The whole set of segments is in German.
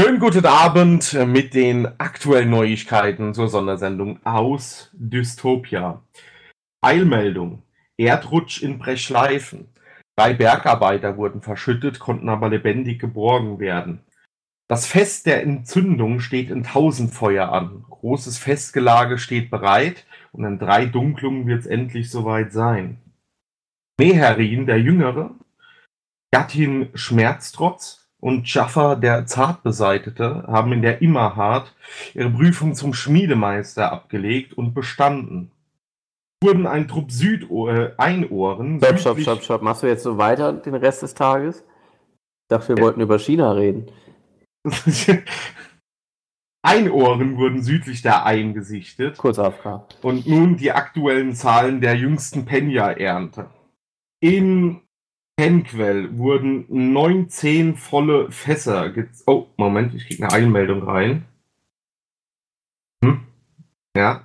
Schönen guten Abend mit den aktuellen Neuigkeiten zur Sondersendung aus Dystopia. Eilmeldung. Erdrutsch in Brechleifen. Drei Bergarbeiter wurden verschüttet, konnten aber lebendig geborgen werden. Das Fest der Entzündung steht in Tausendfeuer an. Großes Festgelage steht bereit und in drei Dunklungen wird es endlich soweit sein. Meherin, der Jüngere, Gattin Schmerztrotz und Jaffa, der Zartbeseitete, haben in der Immerhart ihre Prüfung zum Schmiedemeister abgelegt und bestanden. Wurden ein Trupp Süd-Einohren. Stopp, stopp, stopp, stopp. Machst du jetzt so weiter den Rest des Tages? Ich dachte, wir wollten über China reden. Einohren wurden südlich der Ain gesichtet. Kurz AFK. Und nun die aktuellen Zahlen der jüngsten Penya-Ernte. In Penquell wurden 19 volle Fässer. Oh, Moment, ich kriege eine Einmeldung rein. Hm? Ja.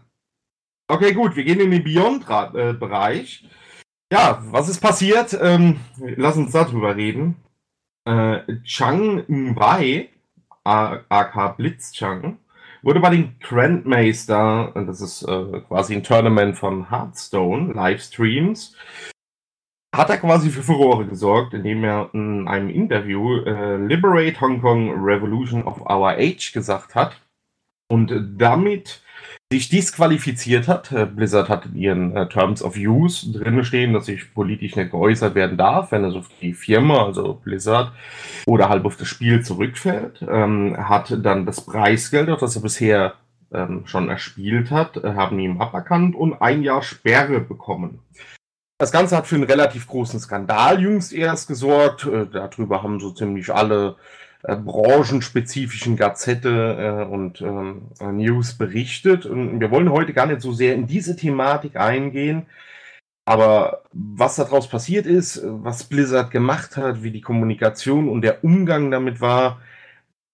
Okay, gut, wir gehen in den Beyond-Bereich. Ja, was ist passiert? Ähm, lass uns darüber reden. Äh, Chang Wei, AK Blitzchang, wurde bei den Grandmaster, das ist äh, quasi ein Tournament von Hearthstone, Livestreams, hat er quasi für Furore gesorgt, indem er in einem Interview äh, Liberate Hong Kong Revolution of Our Age gesagt hat und damit sich disqualifiziert hat. Äh, Blizzard hat in ihren äh, Terms of Use drin stehen, dass sich politisch nicht geäußert werden darf, wenn es auf die Firma, also Blizzard, oder halb auf das Spiel zurückfällt. Ähm, hat dann das Preisgeld, das er bisher ähm, schon erspielt hat, äh, haben ihm aberkannt und ein Jahr Sperre bekommen. Das Ganze hat für einen relativ großen Skandal jüngst erst gesorgt. Äh, darüber haben so ziemlich alle äh, branchenspezifischen Gazette äh, und ähm, News berichtet. Und wir wollen heute gar nicht so sehr in diese Thematik eingehen. Aber was daraus passiert ist, was Blizzard gemacht hat, wie die Kommunikation und der Umgang damit war,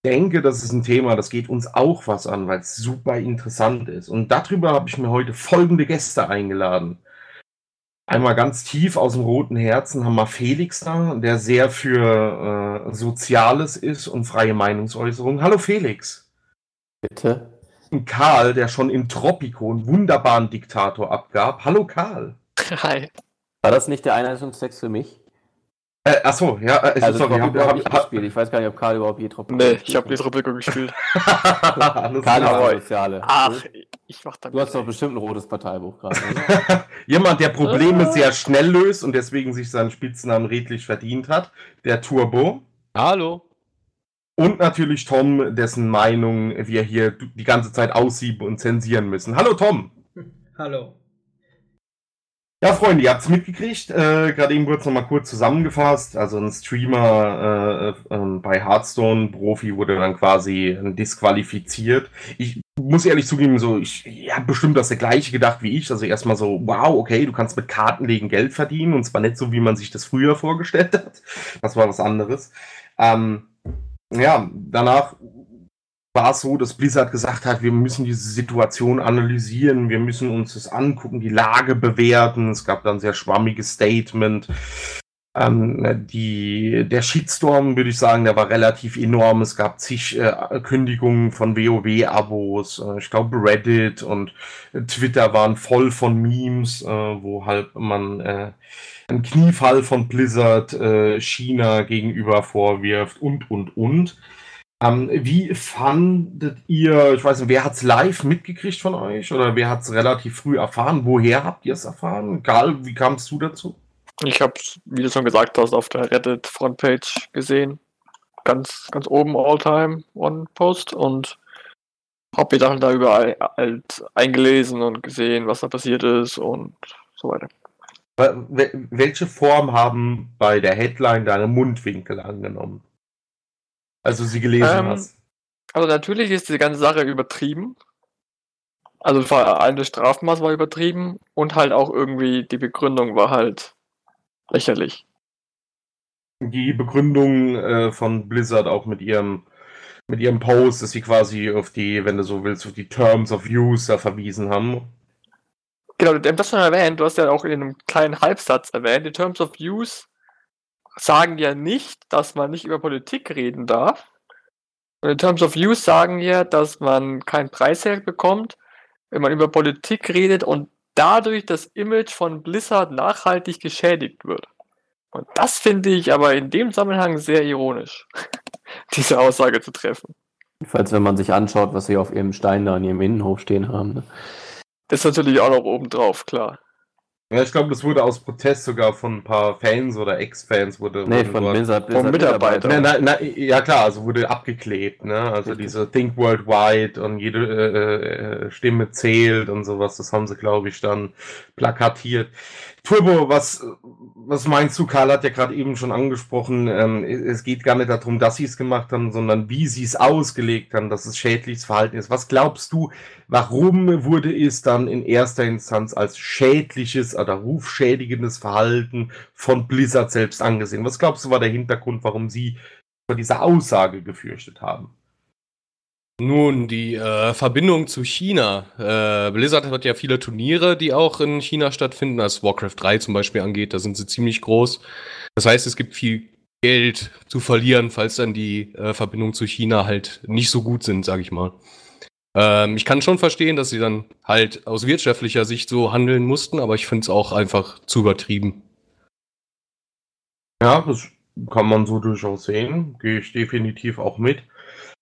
denke, das ist ein Thema, das geht uns auch was an, weil es super interessant ist. Und darüber habe ich mir heute folgende Gäste eingeladen. Einmal ganz tief aus dem roten Herzen haben wir Felix da, der sehr für äh, Soziales ist und freie Meinungsäußerung. Hallo Felix. Bitte. Und Karl, der schon in Tropico einen wunderbaren Diktator abgab. Hallo Karl. Hi. War das nicht der Einleitungstext für mich? Äh, achso, ja, äh, also sorry, hab, hab, hab, gespielt. Ich weiß gar nicht, ob Karl überhaupt je Tropico Nee, ich habe nie Tropico gespielt. Karl ist Soziale. Ach, ich mach dann. Du hast doch bestimmt ein rotes Parteibuch gerade. Jemand, der Probleme sehr schnell löst und deswegen sich seinen Spitznamen redlich verdient hat. Der Turbo. Hallo. Und natürlich Tom, dessen Meinung wir hier die ganze Zeit aussieben und zensieren müssen. Hallo Tom. Hallo. Ja, Freunde, ihr habt es mitgekriegt. Äh, Gerade eben kurz nochmal kurz zusammengefasst. Also ein Streamer äh, äh, bei Hearthstone, Profi, wurde dann quasi disqualifiziert. Ich muss ehrlich zugeben, so, ich habt bestimmt das gleiche gedacht wie ich. Also erstmal so, wow, okay, du kannst mit Kartenlegen Geld verdienen und zwar nicht so, wie man sich das früher vorgestellt hat. Das war was anderes. Ähm, ja, danach war es so, dass Blizzard gesagt hat, wir müssen diese Situation analysieren, wir müssen uns das angucken, die Lage bewerten. Es gab dann sehr schwammiges Statement. Ähm, die, der Shitstorm, würde ich sagen, der war relativ enorm. Es gab zig äh, Kündigungen von WoW-Abos. Äh, ich glaube, Reddit und Twitter waren voll von Memes, äh, wo halt man äh, einen Kniefall von Blizzard äh, China gegenüber vorwirft und, und, und. Ähm, wie fandet ihr, ich weiß nicht, wer hat es live mitgekriegt von euch oder wer hat es relativ früh erfahren? Woher habt ihr es erfahren? Karl, wie kamst du dazu? Ich habe es, wie du schon gesagt hast, auf der Reddit-Frontpage gesehen. Ganz, ganz oben All-Time One-Post und habe mich dann da überall halt eingelesen und gesehen, was da passiert ist und so weiter. Welche Form haben bei der Headline deine Mundwinkel angenommen? Also sie gelesen ähm, hast. Also natürlich ist die ganze Sache übertrieben. Also vor allem das Strafmaß war übertrieben und halt auch irgendwie die Begründung war halt lächerlich. Die Begründung äh, von Blizzard auch mit ihrem mit ihrem Post, dass sie quasi auf die, wenn du so willst, auf die Terms of Use verwiesen haben. Genau, du hast schon erwähnt, du hast ja auch in einem kleinen Halbsatz erwähnt, die Terms of Use sagen ja nicht, dass man nicht über Politik reden darf, Und in Terms of Use sagen wir, dass man kein Preisgeld bekommt, wenn man über Politik redet und dadurch das Image von Blizzard nachhaltig geschädigt wird. Und das finde ich aber in dem Zusammenhang sehr ironisch, diese Aussage zu treffen. Falls wenn man sich anschaut, was sie auf ihrem Stein da in ihrem Innenhof stehen haben. Ne? Das ist natürlich auch noch oben drauf, klar. Ja, ich glaube, das wurde aus Protest sogar von ein paar Fans oder Ex-Fans wurde. Nee, von dort- Blizzard, Blizzard Mitarbeiter. Na, na, ja klar, also wurde abgeklebt, ne? Also Richtig. diese Think Worldwide und jede äh, äh, Stimme zählt und sowas, das haben sie, glaube ich, dann plakatiert. Turbo, was, was meinst du? Karl hat ja gerade eben schon angesprochen, ähm, es geht gar nicht darum, dass sie es gemacht haben, sondern wie sie es ausgelegt haben, dass es schädliches Verhalten ist. Was glaubst du, warum wurde es dann in erster Instanz als schädliches oder rufschädigendes Verhalten von Blizzard selbst angesehen? Was glaubst du war der Hintergrund, warum sie vor dieser Aussage gefürchtet haben? Nun, die äh, Verbindung zu China. Äh, Blizzard hat ja viele Turniere, die auch in China stattfinden, was Warcraft 3 zum Beispiel angeht. Da sind sie ziemlich groß. Das heißt, es gibt viel Geld zu verlieren, falls dann die äh, Verbindungen zu China halt nicht so gut sind, sage ich mal. Ähm, ich kann schon verstehen, dass sie dann halt aus wirtschaftlicher Sicht so handeln mussten, aber ich finde es auch einfach zu übertrieben. Ja, das kann man so durchaus sehen. Gehe ich definitiv auch mit.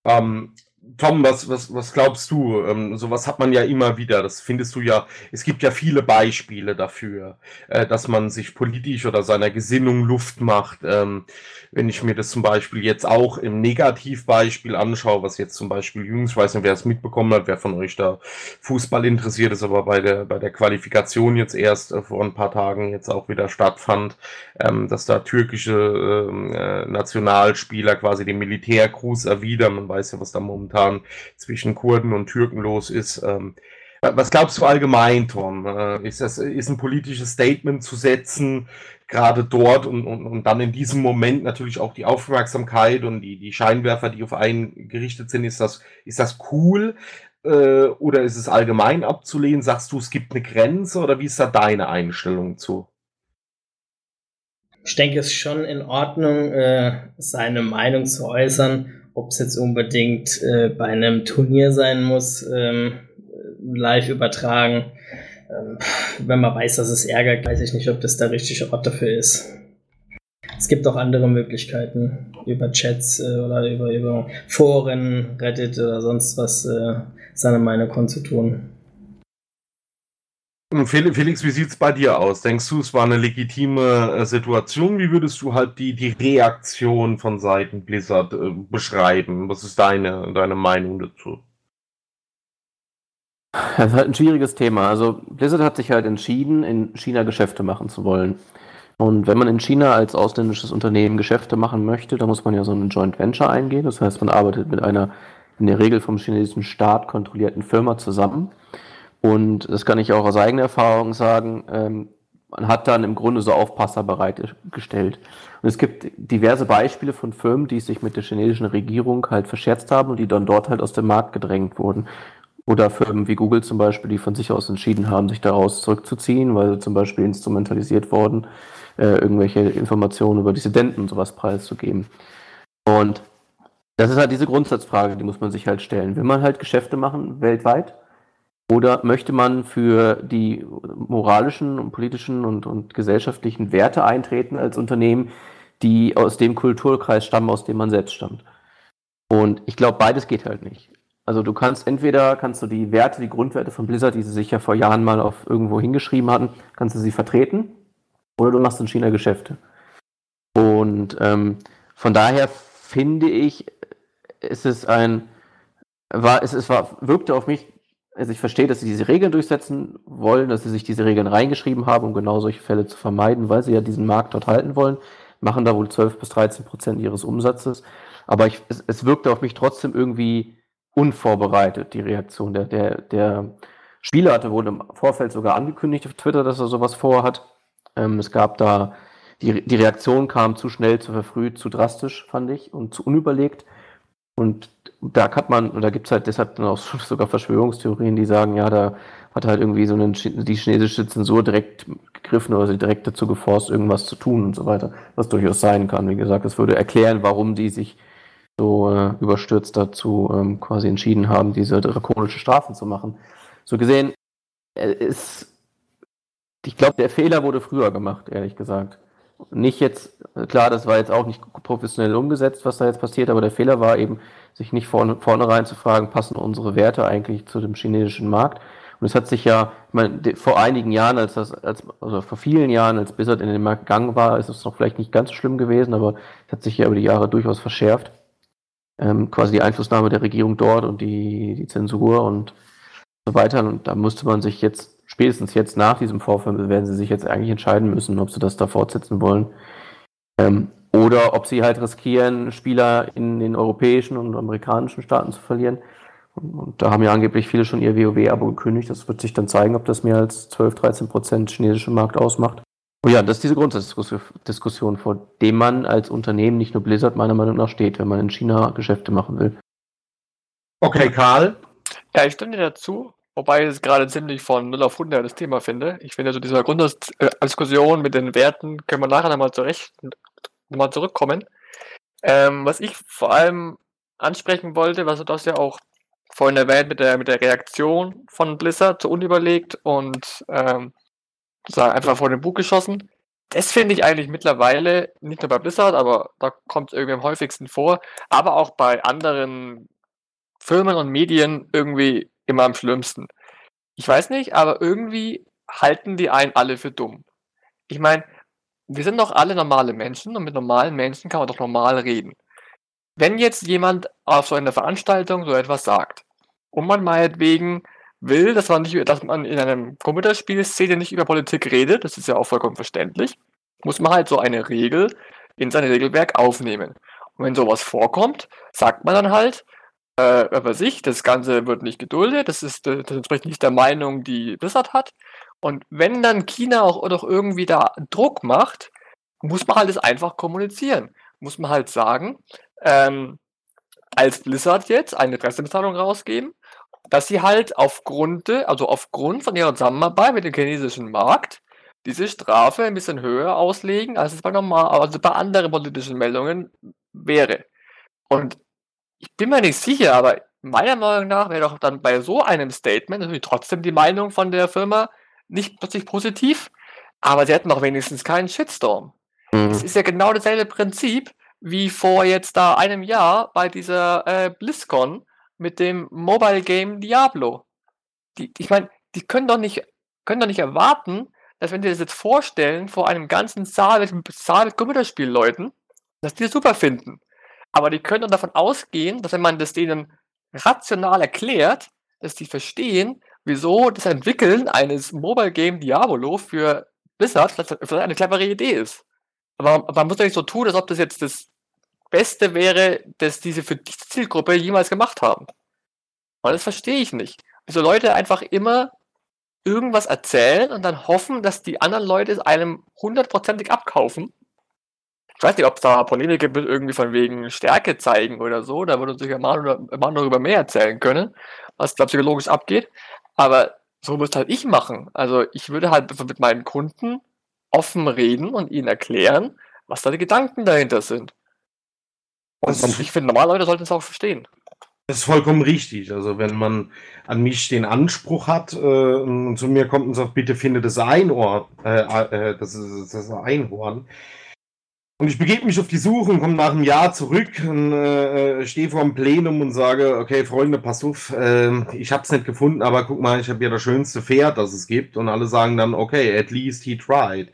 Ähm, Tom, was, was, was glaubst du? Ähm, sowas hat man ja immer wieder. Das findest du ja. Es gibt ja viele Beispiele dafür, äh, dass man sich politisch oder seiner Gesinnung Luft macht. Ähm, wenn ich mir das zum Beispiel jetzt auch im Negativbeispiel anschaue, was jetzt zum Beispiel jüngst, ich weiß nicht, wer es mitbekommen hat, wer von euch da Fußball interessiert ist, aber bei der, bei der Qualifikation jetzt erst äh, vor ein paar Tagen jetzt auch wieder stattfand, ähm, dass da türkische ähm, äh, Nationalspieler quasi den Militärgruß erwidern. Man weiß ja, was da momentan zwischen Kurden und Türken los ist. Ähm, was glaubst du allgemein, Tom? Äh, ist das ist ein politisches Statement zu setzen, gerade dort und, und, und dann in diesem Moment natürlich auch die Aufmerksamkeit und die, die Scheinwerfer, die auf einen gerichtet sind, ist das, ist das cool? Äh, oder ist es allgemein abzulehnen? Sagst du, es gibt eine Grenze oder wie ist da deine Einstellung zu? Ich denke, es ist schon in Ordnung, äh, seine Meinung zu äußern, ob es jetzt unbedingt äh, bei einem Turnier sein muss, ähm, live übertragen. Ähm, wenn man weiß, dass es ärgert, weiß ich nicht, ob das der richtige Ort dafür ist. Es gibt auch andere Möglichkeiten, über Chats äh, oder über, über Foren, Reddit oder sonst was äh, seine Meinung kundzutun. Felix, wie sieht's bei dir aus? Denkst du, es war eine legitime äh, Situation? Wie würdest du halt die, die Reaktion von Seiten Blizzard äh, beschreiben? Was ist deine, deine Meinung dazu? Das ist halt ein schwieriges Thema. Also Blizzard hat sich halt entschieden, in China Geschäfte machen zu wollen. Und wenn man in China als ausländisches Unternehmen Geschäfte machen möchte, dann muss man ja so eine Joint Venture eingehen. Das heißt, man arbeitet mit einer in der Regel vom chinesischen Staat kontrollierten Firma zusammen. Und das kann ich auch aus eigener Erfahrung sagen. Ähm, man hat dann im Grunde so Aufpasser bereitgestellt. Und es gibt diverse Beispiele von Firmen, die sich mit der chinesischen Regierung halt verscherzt haben und die dann dort halt aus dem Markt gedrängt wurden. Oder Firmen wie Google zum Beispiel, die von sich aus entschieden haben, sich daraus zurückzuziehen, weil sie zum Beispiel instrumentalisiert wurden, äh, irgendwelche Informationen über Dissidenten und sowas preiszugeben. Und das ist halt diese Grundsatzfrage, die muss man sich halt stellen. Will man halt Geschäfte machen weltweit? Oder möchte man für die moralischen und politischen und, und gesellschaftlichen Werte eintreten als Unternehmen, die aus dem Kulturkreis stammen, aus dem man selbst stammt? Und ich glaube, beides geht halt nicht. Also du kannst entweder kannst du die Werte, die Grundwerte von Blizzard, die sie sich ja vor Jahren mal auf irgendwo hingeschrieben hatten, kannst du sie vertreten, oder du machst in China Geschäfte. Und ähm, von daher finde ich, ist es ein, war, es, es war, wirkte auf mich, also ich verstehe, dass sie diese Regeln durchsetzen wollen, dass sie sich diese Regeln reingeschrieben haben, um genau solche Fälle zu vermeiden, weil sie ja diesen Markt dort halten wollen, machen da wohl 12 bis 13 Prozent ihres Umsatzes. Aber ich, es, es wirkte auf mich trotzdem irgendwie unvorbereitet, die Reaktion. Der, der, der Spieler hatte wohl im Vorfeld sogar angekündigt auf Twitter, dass er sowas vorhat. Ähm, es gab da, die, die Reaktion kam zu schnell, zu verfrüht, zu drastisch, fand ich, und zu unüberlegt. Und da hat man, oder gibt es halt deshalb dann auch sogar Verschwörungstheorien, die sagen, ja, da hat halt irgendwie so eine, die chinesische Zensur direkt gegriffen oder sie direkt dazu geforst, irgendwas zu tun und so weiter, was durchaus sein kann. Wie gesagt, das würde erklären, warum die sich so äh, überstürzt dazu ähm, quasi entschieden haben, diese drakonische Strafen zu machen. So gesehen, äh, ist, ich glaube, der Fehler wurde früher gemacht, ehrlich gesagt. Nicht jetzt, äh, klar, das war jetzt auch nicht professionell umgesetzt, was da jetzt passiert, aber der Fehler war eben, sich nicht vorne, vornherein zu fragen, passen unsere Werte eigentlich zu dem chinesischen Markt? Und es hat sich ja, ich meine, vor einigen Jahren, als das, als, also vor vielen Jahren, als Blizzard in den Markt gegangen war, ist es noch vielleicht nicht ganz so schlimm gewesen, aber es hat sich ja über die Jahre durchaus verschärft. Ähm, quasi die Einflussnahme der Regierung dort und die, die Zensur und so weiter. Und da musste man sich jetzt, spätestens jetzt nach diesem Vorfall, werden sie sich jetzt eigentlich entscheiden müssen, ob sie das da fortsetzen wollen. Ähm, oder ob sie halt riskieren, Spieler in den europäischen und amerikanischen Staaten zu verlieren. Und, und da haben ja angeblich viele schon ihr WoW-Abo gekündigt. Das wird sich dann zeigen, ob das mehr als 12, 13 Prozent chinesischen Markt ausmacht. Und ja, das ist diese Grundsatzdiskussion, vor dem man als Unternehmen, nicht nur Blizzard, meiner Meinung nach steht, wenn man in China Geschäfte machen will. Okay, Karl. Ja, ich stimme dir dazu. Wobei ich es gerade ziemlich von 0 auf 100 das Thema finde. Ich finde, so diese Grunddiskussion mit den Werten können wir nachher nochmal zurecht nochmal zurückkommen. Ähm, was ich vor allem ansprechen wollte, was du das ja auch vorhin erwähnt mit der, mit der Reaktion von Blizzard so unüberlegt und ähm, einfach vor den Bug geschossen. Das finde ich eigentlich mittlerweile, nicht nur bei Blizzard, aber da kommt es irgendwie am häufigsten vor, aber auch bei anderen Firmen und Medien irgendwie immer am schlimmsten. Ich weiß nicht, aber irgendwie halten die einen alle für dumm. Ich meine, wir sind doch alle normale Menschen und mit normalen Menschen kann man doch normal reden. Wenn jetzt jemand auf so einer Veranstaltung so etwas sagt und man meinetwegen will, dass man, nicht, dass man in einem Computerspielszene nicht über Politik redet, das ist ja auch vollkommen verständlich, muss man halt so eine Regel in sein Regelwerk aufnehmen. Und wenn sowas vorkommt, sagt man dann halt, äh, über sich, das Ganze wird nicht geduldet, das, ist, das entspricht nicht der Meinung, die Blizzard hat. Und wenn dann China auch doch irgendwie da Druck macht, muss man halt das einfach kommunizieren. Muss man halt sagen, ähm, als Blizzard jetzt eine Pressemitteilung rausgeben, dass sie halt aufgrund, also aufgrund von ihrer Zusammenarbeit mit dem chinesischen Markt diese Strafe ein bisschen höher auslegen, als es bei normal, also bei anderen politischen Meldungen wäre. Und ich bin mir nicht sicher, aber meiner Meinung nach wäre doch dann bei so einem Statement natürlich trotzdem die Meinung von der Firma nicht plötzlich positiv, aber sie hätten doch wenigstens keinen Shitstorm. Mhm. Es ist ja genau dasselbe Prinzip wie vor jetzt da einem Jahr bei dieser äh, BlizzCon mit dem Mobile Game Diablo. Die, ich meine, die können doch nicht, können doch nicht erwarten, dass wenn die das jetzt vorstellen vor einem ganzen Saal mit, Saal mit Computerspielleuten, dass die das super finden. Aber die können dann davon ausgehen, dass wenn man das denen rational erklärt, dass die verstehen, wieso das Entwickeln eines Mobile Game Diablo für Blizzard vielleicht eine clevere Idee ist. Aber man muss ja nicht so tun, als ob das jetzt das Beste wäre, das diese für diese Zielgruppe jemals gemacht haben. Und das verstehe ich nicht. Wieso Leute einfach immer irgendwas erzählen und dann hoffen, dass die anderen Leute es einem hundertprozentig abkaufen ich weiß nicht, ob es da Polemik gibt, irgendwie von wegen Stärke zeigen oder so. Da würde uns sicher Manu, Manu darüber mehr erzählen können, was da psychologisch abgeht. Aber so müsste halt ich machen. Also ich würde halt mit meinen Kunden offen reden und ihnen erklären, was da die Gedanken dahinter sind. Und das ich finde, normale Leute sollten es auch verstehen. Das ist vollkommen richtig. Also wenn man an mich den Anspruch hat äh, und zu mir kommt und sagt, bitte finde das Einhorn, äh, äh, das, ist, das Einhorn, und ich begebe mich auf die Suche und komme nach einem Jahr zurück und äh, stehe vor dem Plenum und sage, okay, Freunde, pass auf, äh, ich habe es nicht gefunden, aber guck mal, ich habe ja das schönste Pferd, das es gibt. Und alle sagen dann, okay, at least he tried.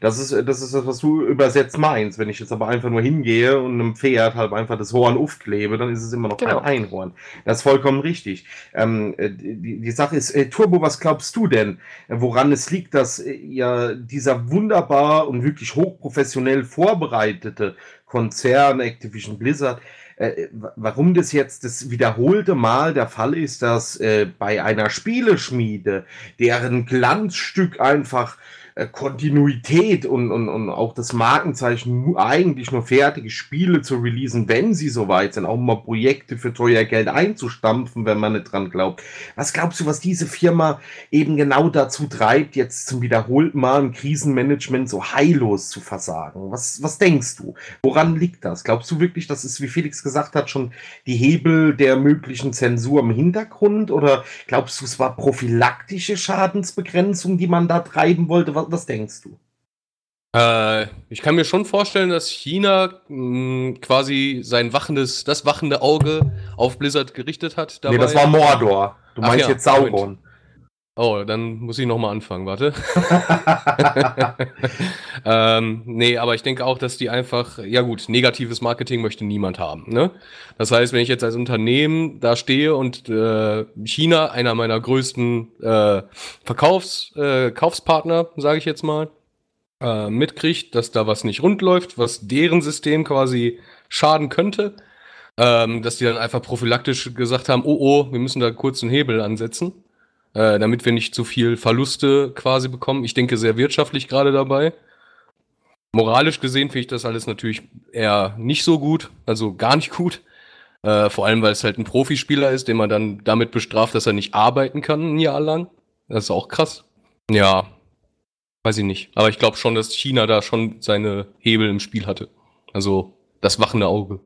Das ist, das ist das, was du übersetzt meinst. Wenn ich jetzt aber einfach nur hingehe und einem Pferd halt einfach das Horn aufklebe, dann ist es immer noch genau. kein Einhorn. Das ist vollkommen richtig. Ähm, äh, die, die Sache ist, äh, Turbo, was glaubst du denn, woran es liegt, dass äh, ja dieser wunderbar und wirklich hochprofessionell vorbereitete vorbereitete Konzern Activision Blizzard, äh, warum das jetzt das wiederholte Mal der Fall ist, dass äh, bei einer Spieleschmiede, deren Glanzstück einfach Kontinuität und, und, und auch das Markenzeichen eigentlich nur fertige Spiele zu releasen, wenn sie soweit sind, auch mal Projekte für teuer Geld einzustampfen, wenn man nicht dran glaubt. Was glaubst du, was diese Firma eben genau dazu treibt, jetzt zum wiederholten Mal im Krisenmanagement so heillos zu versagen? Was, was denkst du? Woran liegt das? Glaubst du wirklich, das ist, wie Felix gesagt hat, schon die Hebel der möglichen Zensur im Hintergrund? Oder glaubst du, es war prophylaktische Schadensbegrenzung, die man da treiben wollte? Was, was denkst du? Äh, ich kann mir schon vorstellen, dass China mh, quasi sein wachendes, das wachende Auge auf Blizzard gerichtet hat. Nee, das war Mordor. Du Ach meinst ja, jetzt Sauron. Oh, dann muss ich nochmal anfangen, warte. ähm, nee, aber ich denke auch, dass die einfach, ja gut, negatives Marketing möchte niemand haben. Ne? Das heißt, wenn ich jetzt als Unternehmen da stehe und äh, China, einer meiner größten äh, Verkaufs, äh, Kaufspartner, sage ich jetzt mal, äh, mitkriegt, dass da was nicht rund läuft, was deren System quasi schaden könnte, ähm, dass die dann einfach prophylaktisch gesagt haben, oh oh, wir müssen da kurz einen Hebel ansetzen äh, damit wir nicht zu viel Verluste quasi bekommen. Ich denke sehr wirtschaftlich gerade dabei. Moralisch gesehen finde ich das alles natürlich eher nicht so gut, also gar nicht gut. Äh, vor allem, weil es halt ein Profispieler ist, den man dann damit bestraft, dass er nicht arbeiten kann ein Jahr lang. Das ist auch krass. Ja, weiß ich nicht. Aber ich glaube schon, dass China da schon seine Hebel im Spiel hatte. Also das wachende Auge.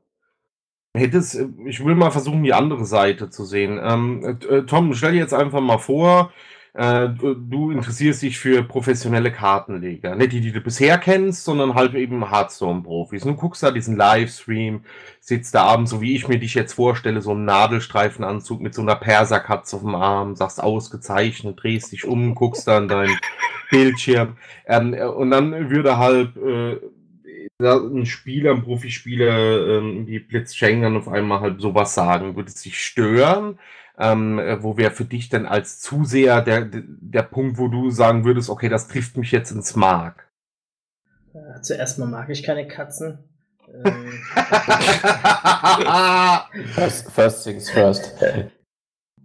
Hättest, ich will mal versuchen, die andere Seite zu sehen. Ähm, äh, Tom, stell dir jetzt einfach mal vor, äh, du, du interessierst dich für professionelle Kartenleger. Nicht die, die du bisher kennst, sondern halt eben Hearthstone-Profis. Du guckst da diesen Livestream, sitzt da abends, so wie ich mir dich jetzt vorstelle, so einen Nadelstreifenanzug mit so einer Perserkatze auf dem Arm, sagst ausgezeichnet, drehst dich um, guckst dann dein Bildschirm. Ähm, und dann würde halt äh, ein Spieler, ein Profispieler ähm, wie Blitzcheng dann auf einmal halt sowas sagen, würde es dich stören? Ähm, äh, wo wäre für dich denn als Zuseher der, der Punkt, wo du sagen würdest, okay, das trifft mich jetzt ins Mark? Äh, zuerst mal mag ich keine Katzen. Ähm, First, first things first.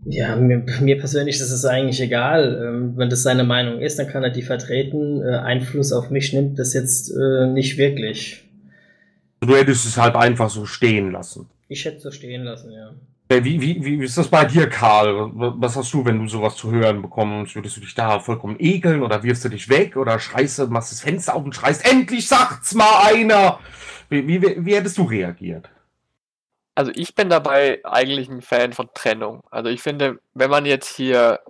ja, mir, mir persönlich ist es eigentlich egal. Ähm, wenn das seine Meinung ist, dann kann er die vertreten. Äh, Einfluss auf mich nimmt das jetzt äh, nicht wirklich. du hättest es halt einfach so stehen lassen. Ich hätte es so stehen lassen, ja. Äh, Wie, wie, wie ist das bei dir, Karl? Was hast du, wenn du sowas zu hören bekommst? Würdest du dich da vollkommen ekeln oder wirfst du dich weg oder schreist du, machst das Fenster auf und schreist, endlich sagt's mal einer! Wie, wie, wie hättest du reagiert? Also ich bin dabei eigentlich ein Fan von Trennung. Also ich finde, wenn man jetzt hier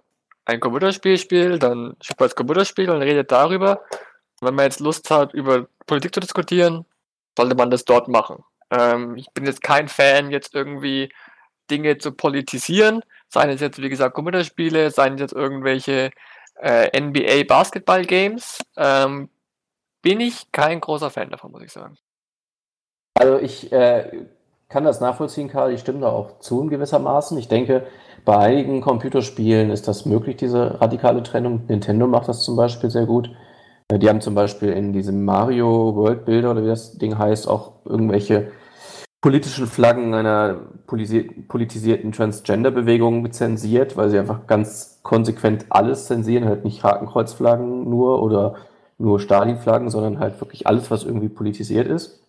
ein Computerspiel spielt, dann spielt man das Computerspiel und redet darüber. Wenn man jetzt Lust hat, über Politik zu diskutieren, sollte man das dort machen. Ähm, ich bin jetzt kein Fan, jetzt irgendwie Dinge zu politisieren, seien es jetzt, wie gesagt, Computerspiele, seien es jetzt irgendwelche äh, NBA Basketball Games. Ähm, bin ich kein großer Fan davon, muss ich sagen. Also ich äh, kann das nachvollziehen, Karl. Ich stimme da auch zu in gewissermaßen. Ich denke, bei einigen Computerspielen ist das möglich, diese radikale Trennung. Nintendo macht das zum Beispiel sehr gut. Äh, Die haben zum Beispiel in diesem Mario World Builder oder wie das Ding heißt, auch irgendwelche politischen Flaggen einer politisierten Transgender-Bewegung zensiert, weil sie einfach ganz konsequent alles zensieren, halt nicht Hakenkreuzflaggen nur oder nur Stalin-Flaggen, sondern halt wirklich alles, was irgendwie politisiert ist.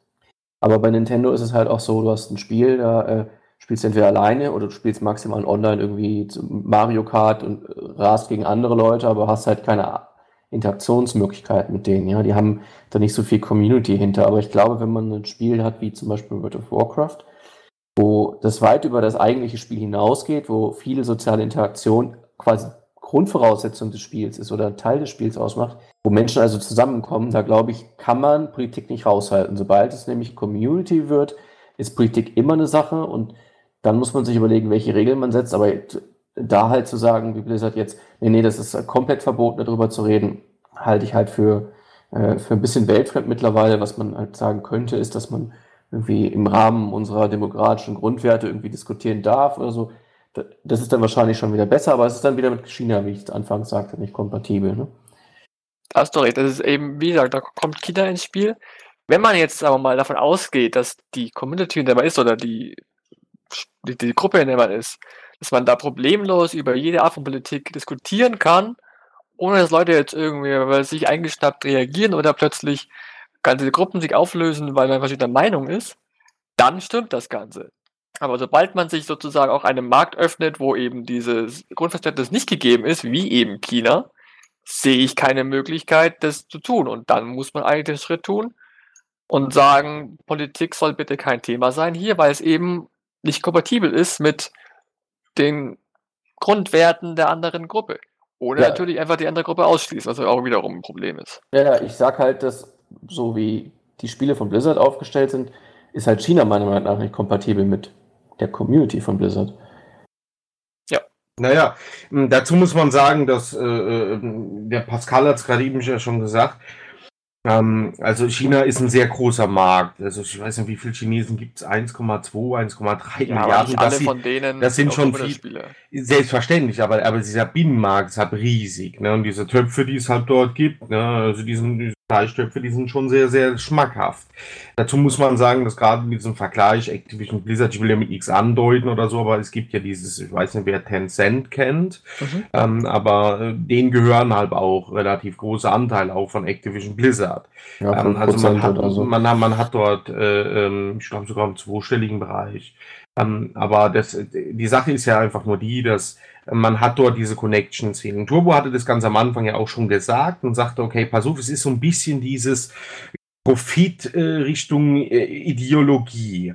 Aber bei Nintendo ist es halt auch so, du hast ein Spiel, da äh, spielst du entweder alleine oder du spielst maximal online irgendwie Mario Kart und äh, rast gegen andere Leute, aber hast halt keine Interaktionsmöglichkeit mit denen. Ja, die haben da nicht so viel Community hinter. Aber ich glaube, wenn man ein Spiel hat wie zum Beispiel World of Warcraft, wo das weit über das eigentliche Spiel hinausgeht, wo viele soziale Interaktion quasi Grundvoraussetzung des Spiels ist oder Teil des Spiels ausmacht, wo Menschen also zusammenkommen, da glaube ich, kann man Politik nicht raushalten. Sobald es nämlich Community wird, ist Politik immer eine Sache und dann muss man sich überlegen, welche Regeln man setzt. Aber da halt zu sagen, wie Blizzard jetzt, nee, nee, das ist komplett verboten, darüber zu reden, halte ich halt für, äh, für ein bisschen weltfremd mittlerweile. Was man halt sagen könnte, ist, dass man irgendwie im Rahmen unserer demokratischen Grundwerte irgendwie diskutieren darf oder so. Da- Das ist dann wahrscheinlich schon wieder besser, aber es ist dann wieder mit China, wie ich es anfangs sagte, nicht kompatibel. Ne? Hast du recht. Das ist eben, wie gesagt, da kommt China ins Spiel. Wenn man jetzt aber mal davon ausgeht, dass die Community, in der man ist, oder die, die, die Gruppe, in der man ist, dass man da problemlos über jede Art von Politik diskutieren kann, ohne dass Leute jetzt irgendwie sich eingeschnappt reagieren oder plötzlich ganze Gruppen sich auflösen, weil man verschiedener Meinung ist, dann stimmt das Ganze. Aber sobald man sich sozusagen auch einem Markt öffnet, wo eben dieses Grundverständnis nicht gegeben ist, wie eben China, sehe ich keine Möglichkeit, das zu tun. Und dann muss man eigentlich den Schritt tun und sagen, Politik soll bitte kein Thema sein hier, weil es eben nicht kompatibel ist mit den Grundwerten der anderen Gruppe. Oder Ja. natürlich einfach die andere Gruppe ausschließen, was auch wiederum ein Problem ist. Ja, ja, ich sag halt, dass so wie die Spiele von Blizzard aufgestellt sind, ist halt China meiner Meinung nach nicht kompatibel mit der Community von Blizzard. Naja, m, dazu muss man sagen, dass äh, äh, der Pascal hat es gerade eben ja schon gesagt. Ähm, also China ist ein sehr großer Markt. Also ich weiß nicht, wie viele Chinesen gibt es? 1,2, 1,3 Ja, Milliarden. Das, sie- von denen das sind schon Computerspiele. selbstverständlich, aber, aber dieser Binnenmarkt ist halt riesig. Ne? Und diese Töpfe, die es halt dort gibt, ne? also diesen, diese Fleischtöpfe, die sind schon sehr, sehr schmackhaft. Dazu muss man sagen, dass gerade in diesem Vergleich Activision Blizzard, ich will ja mit nichts andeuten oder so, aber es gibt ja dieses, ich weiß nicht, wer Tencent kennt, Mhm. ähm, aber äh, denen gehören halt auch relativ große Anteile auch von Activision Blizzard. Ja, Ähm, 5% also man hat, so. man, hat- man hat dort, äh, ähm, ich glaube sogar im zweistelligen Bereich. Ähm, aber das, die Sache ist ja einfach nur die, dass man hat dort diese Connections hin. Turbo hatte das ganz am Anfang ja auch schon gesagt und sagte, okay, pass auf, es ist so ein bisschen dieses Profit äh, Richtung äh, Ideologie.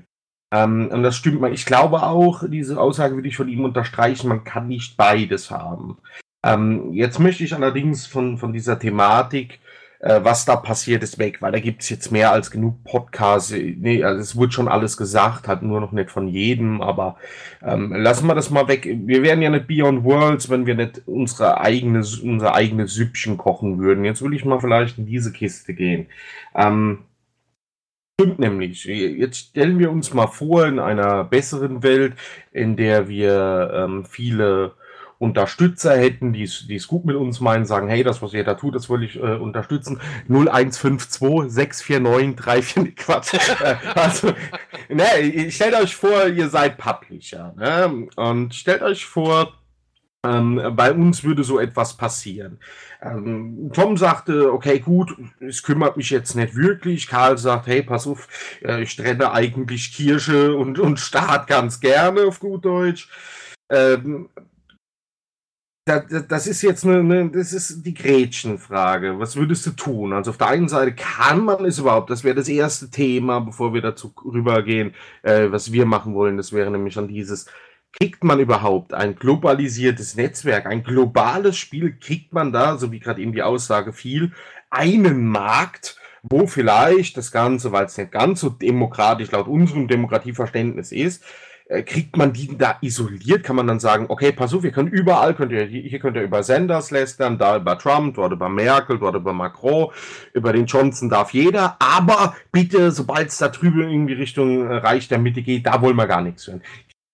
Ähm, und das stimmt mal. Ich glaube auch, diese Aussage würde ich von ihm unterstreichen, man kann nicht beides haben. Ähm, jetzt möchte ich allerdings von, von dieser Thematik, äh, was da passiert ist, weg, weil da gibt es jetzt mehr als genug Podcasts. Nee, also es wurde schon alles gesagt, halt nur noch nicht von jedem, aber ähm, lassen wir das mal weg. Wir wären ja nicht Beyond Worlds, wenn wir nicht unsere eigene, unser eigenes Süppchen kochen würden. Jetzt will ich mal vielleicht in diese Kiste gehen. Ähm, Stimmt nämlich. Jetzt stellen wir uns mal vor, in einer besseren Welt, in der wir ähm, viele Unterstützer hätten, die es gut mit uns meinen, sagen, hey, das, was ihr da tut, das will ich äh, unterstützen. 0152 649 34 Quatsch. Äh, also, ne, stellt euch vor, ihr seid Publisher, ne? Und stellt euch vor, ähm, bei uns würde so etwas passieren. Ähm, Tom sagte, okay, gut, es kümmert mich jetzt nicht wirklich. Karl sagt, hey, pass auf, äh, ich trenne eigentlich Kirche und, und Staat ganz gerne auf gut Deutsch. Ähm, das ist jetzt eine, eine, das ist die Gretchenfrage. Was würdest du tun? Also auf der einen Seite kann man es überhaupt, das wäre das erste Thema, bevor wir dazu rübergehen, äh, was wir machen wollen. Das wäre nämlich an dieses, kriegt man überhaupt ein globalisiertes Netzwerk, ein globales Spiel, kriegt man da, so wie gerade eben die Aussage fiel, einen Markt, wo vielleicht das Ganze, weil es nicht ganz so demokratisch laut unserem Demokratieverständnis ist, kriegt man die da isoliert, kann man dann sagen, okay, pass auf, ihr könnt überall, könnt ihr, hier könnt ihr über Sanders lästern, da über Trump, dort über Merkel, dort über Macron, über den Johnson darf jeder, aber bitte, sobald es da drüben irgendwie Richtung äh, Reich der Mitte geht, da wollen wir gar nichts hören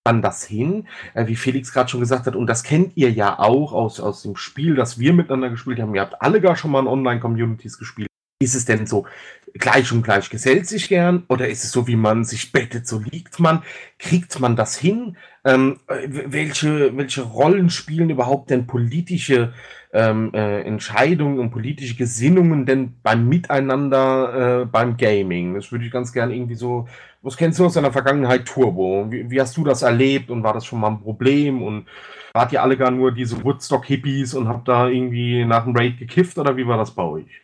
dann das hin, äh, wie Felix gerade schon gesagt hat, und das kennt ihr ja auch aus, aus dem Spiel, das wir miteinander gespielt haben. Ihr habt alle gar schon mal in Online-Communities gespielt. Ist es denn so, gleich und gleich gesellt sich gern? Oder ist es so, wie man sich bettet, so liegt man? Kriegt man das hin? Ähm, äh, welche, welche Rollen spielen überhaupt denn politische ähm, äh, Entscheidungen und politische Gesinnungen denn beim Miteinander äh, beim Gaming? Das würde ich ganz gern irgendwie so was kennst du aus deiner Vergangenheit Turbo? Wie, wie, hast du das erlebt und war das schon mal ein Problem? Und wart ihr alle gar nur diese Woodstock-Hippies und habt da irgendwie nach dem Raid gekifft oder wie war das bei euch?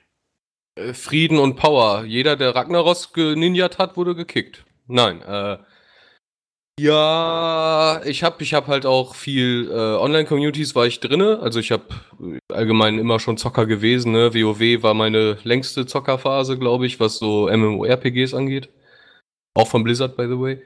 Äh, Frieden und Power. Jeder, der Ragnaros geninjat hat, wurde gekickt. Nein, äh. Ja, ich hab, ich hab halt auch viel äh, Online-Communities war ich drinne. Also ich hab allgemein immer schon Zocker gewesen. Ne? WoW war meine längste Zockerphase, glaube ich, was so MMORPGs angeht. Auch von Blizzard, by the way.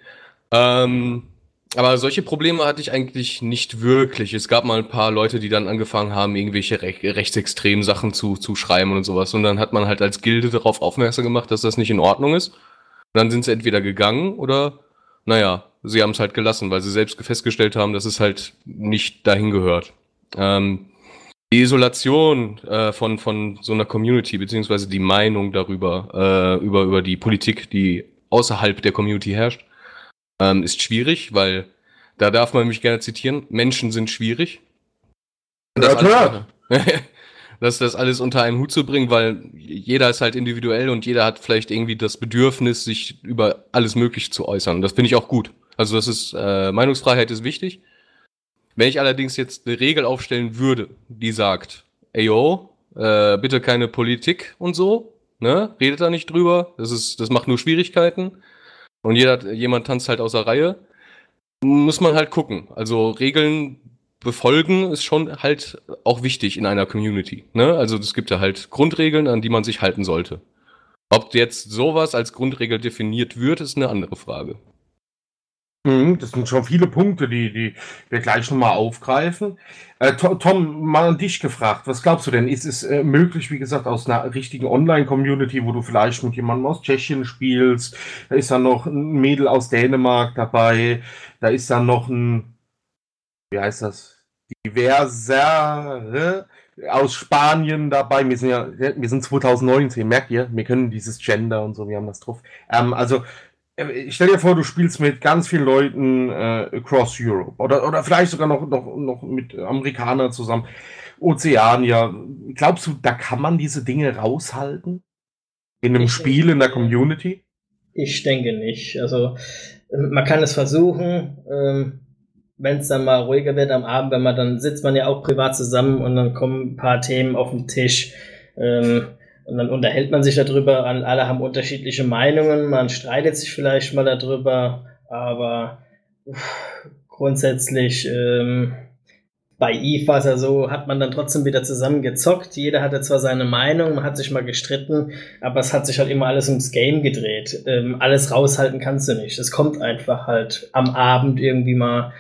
Ähm, aber solche Probleme hatte ich eigentlich nicht wirklich. Es gab mal ein paar Leute, die dann angefangen haben, irgendwelche rech rechtsextremen Sachen zu, zu schreiben und sowas. Und dann hat man halt als Gilde darauf aufmerksam gemacht, dass das nicht in Ordnung ist. Und dann sind sie entweder gegangen oder, naja, sie haben es halt gelassen, weil sie selbst festgestellt haben, dass es halt nicht dahin gehört. Ähm, die Isolation äh, von, von so einer Community, beziehungsweise die Meinung darüber, äh, über, über die Politik, die außerhalb der Community herrscht, ähm, ist schwierig, weil da darf man mich gerne zitieren, Menschen sind schwierig. Ja, klar. das, das alles unter einen Hut zu bringen, weil jeder ist halt individuell und jeder hat vielleicht irgendwie das Bedürfnis, sich über alles Mögliche zu äußern. Das finde ich auch gut. Also das ist, äh, Meinungsfreiheit ist wichtig. Wenn ich allerdings jetzt eine Regel aufstellen würde, die sagt, ey yo, äh, bitte keine Politik und so, ne, redet da nicht drüber, das ist, das macht nur Schwierigkeiten und jeder, jemand tanzt halt aus der Reihe, muss man halt gucken. Also Regeln befolgen ist schon halt auch wichtig in einer Community. Ne? Also es gibt ja halt Grundregeln, an die man sich halten sollte. Ob jetzt sowas als Grundregel definiert wird, ist eine andere Frage. Mhm, Das sind schon viele Punkte, die, die wir gleich nochmal aufgreifen. Äh, To- Tom, mal an dich gefragt. Was glaubst du denn? Ist es äh, möglich, wie gesagt, aus einer richtigen Online-Community, wo du vielleicht mit jemandem aus Tschechien spielst, da ist dann noch ein Mädel aus Dänemark dabei, da ist dann noch ein, wie heißt das? Diverser aus Spanien dabei. Wir sind ja, wir sind 2019, merkt ihr? Wir können dieses Gender und so, wir haben das drauf. Ähm, also, äh, stell dir vor, du spielst mit ganz vielen Leuten äh, across Europe oder, oder vielleicht sogar noch, noch, noch mit Amerikanern zusammen, Ozeanier. Glaubst du, da kann man diese Dinge raushalten? In einem Ich Spiel, in der denke- Community? Ich denke nicht. Also man kann es versuchen, ähm, wenn es dann mal ruhiger wird am Abend, wenn man dann sitzt man ja auch privat zusammen und dann kommen ein paar Themen auf den Tisch ähm, und dann unterhält man sich darüber. Alle haben unterschiedliche Meinungen, man streitet sich vielleicht mal darüber, aber grundsätzlich ähm, bei Eve war es ja so, hat man dann trotzdem wieder zusammen gezockt. Jeder hatte zwar seine Meinung, man hat sich mal gestritten, aber es hat sich halt immer alles ums Game gedreht. Ähm, alles raushalten kannst du nicht. Es kommt einfach halt am Abend irgendwie mal